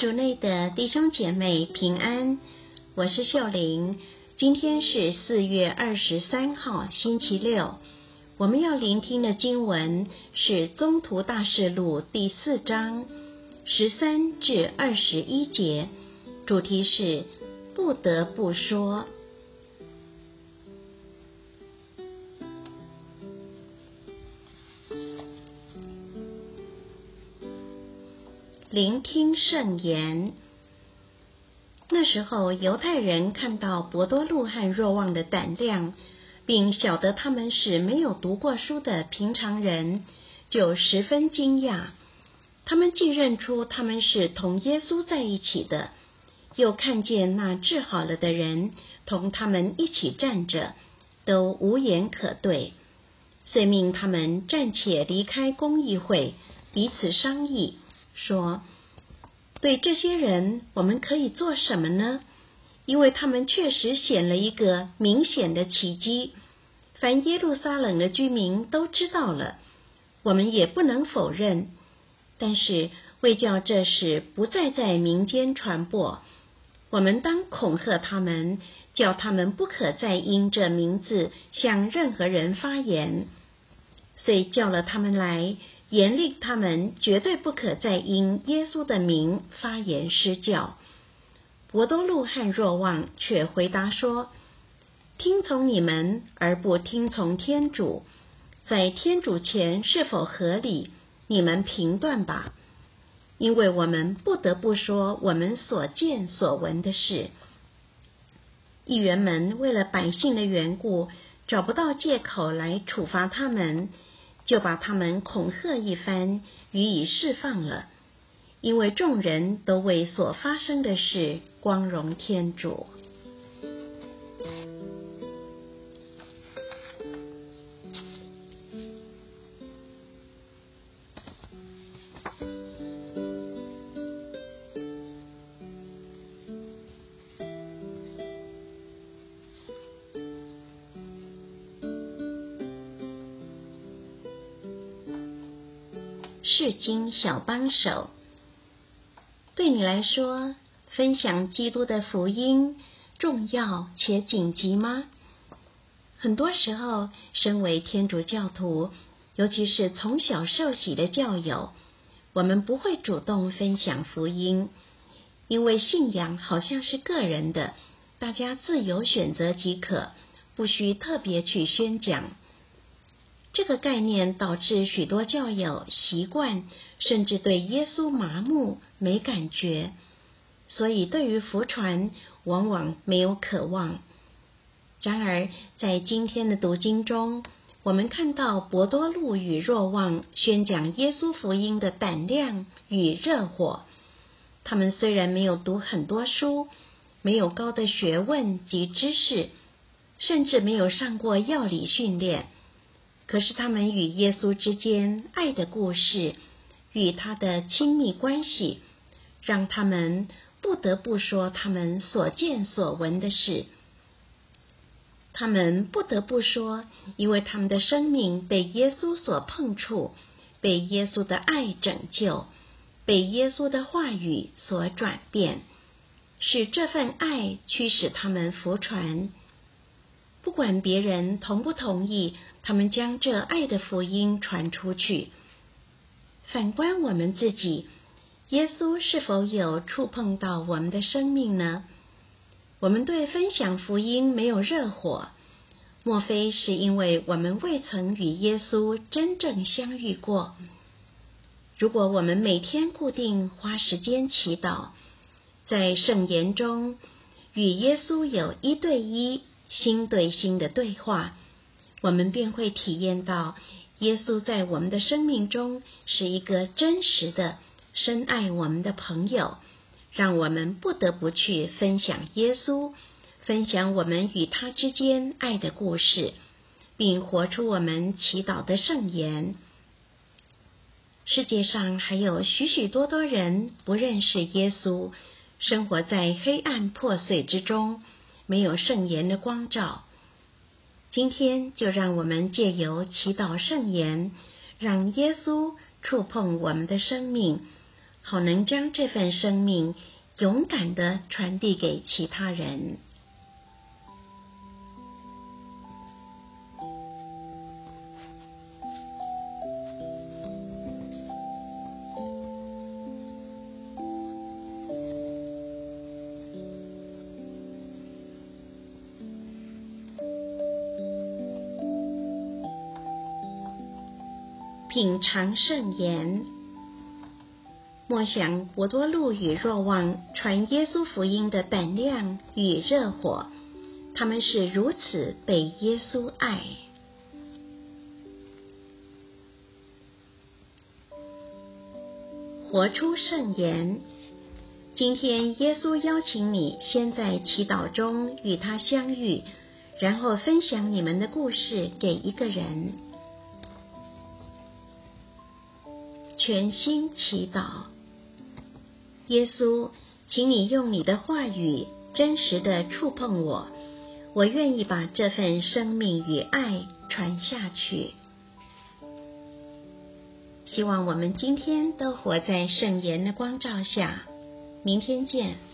主内的弟兄姐妹平安，我是秀玲。今天是四月二十三号，星期六。我们要聆听的经文是《宗徒大事录》第四章十三至二十一节，主题是不得不说。聆听圣言。那时候，犹太人看到伯多禄和若望的胆量，并晓得他们是没有读过书的平常人，就十分惊讶。他们既认出他们是同耶稣在一起的，又看见那治好了的人同他们一起站着，都无言可对，遂命他们暂且离开公议会，彼此商议。说：“对这些人，我们可以做什么呢？因为他们确实显了一个明显的奇迹，凡耶路撒冷的居民都知道了。我们也不能否认。但是为叫这事不再在民间传播，我们当恐吓他们，叫他们不可再因这名字向任何人发言。遂叫了他们来。”严令他们绝对不可再因耶稣的名发言施教。伯多禄和若望却回答说：“听从你们而不听从天主，在天主前是否合理？你们评断吧。因为我们不得不说我们所见所闻的事。”议员们为了百姓的缘故，找不到借口来处罚他们。就把他们恐吓一番，予以释放了。因为众人都为所发生的事光荣天主。世经小帮手，对你来说，分享基督的福音重要且紧急吗？很多时候，身为天主教徒，尤其是从小受洗的教友，我们不会主动分享福音，因为信仰好像是个人的，大家自由选择即可，不需特别去宣讲。这个概念导致许多教友习惯，甚至对耶稣麻木、没感觉，所以对于福传往往没有渴望。然而，在今天的读经中，我们看到博多禄与若望宣讲耶稣福音的胆量与热火。他们虽然没有读很多书，没有高的学问及知识，甚至没有上过药理训练。可是，他们与耶稣之间爱的故事，与他的亲密关系，让他们不得不说他们所见所闻的事。他们不得不说，因为他们的生命被耶稣所碰触，被耶稣的爱拯救，被耶稣的话语所转变，使这份爱驱使他们服传。不管别人同不同意，他们将这爱的福音传出去。反观我们自己，耶稣是否有触碰到我们的生命呢？我们对分享福音没有热火，莫非是因为我们未曾与耶稣真正相遇过？如果我们每天固定花时间祈祷，在圣言中与耶稣有一对一。心对心的对话，我们便会体验到耶稣在我们的生命中是一个真实的、深爱我们的朋友，让我们不得不去分享耶稣，分享我们与他之间爱的故事，并活出我们祈祷的圣言。世界上还有许许多多人不认识耶稣，生活在黑暗破碎之中。没有圣言的光照，今天就让我们借由祈祷圣言，让耶稣触碰我们的生命，好能将这份生命勇敢的传递给其他人。品尝圣言，莫想博多禄与若望传耶稣福音的胆量与热火，他们是如此被耶稣爱。活出圣言，今天耶稣邀请你先在祈祷中与他相遇，然后分享你们的故事给一个人。全心祈祷，耶稣，请你用你的话语真实的触碰我，我愿意把这份生命与爱传下去。希望我们今天都活在圣言的光照下，明天见。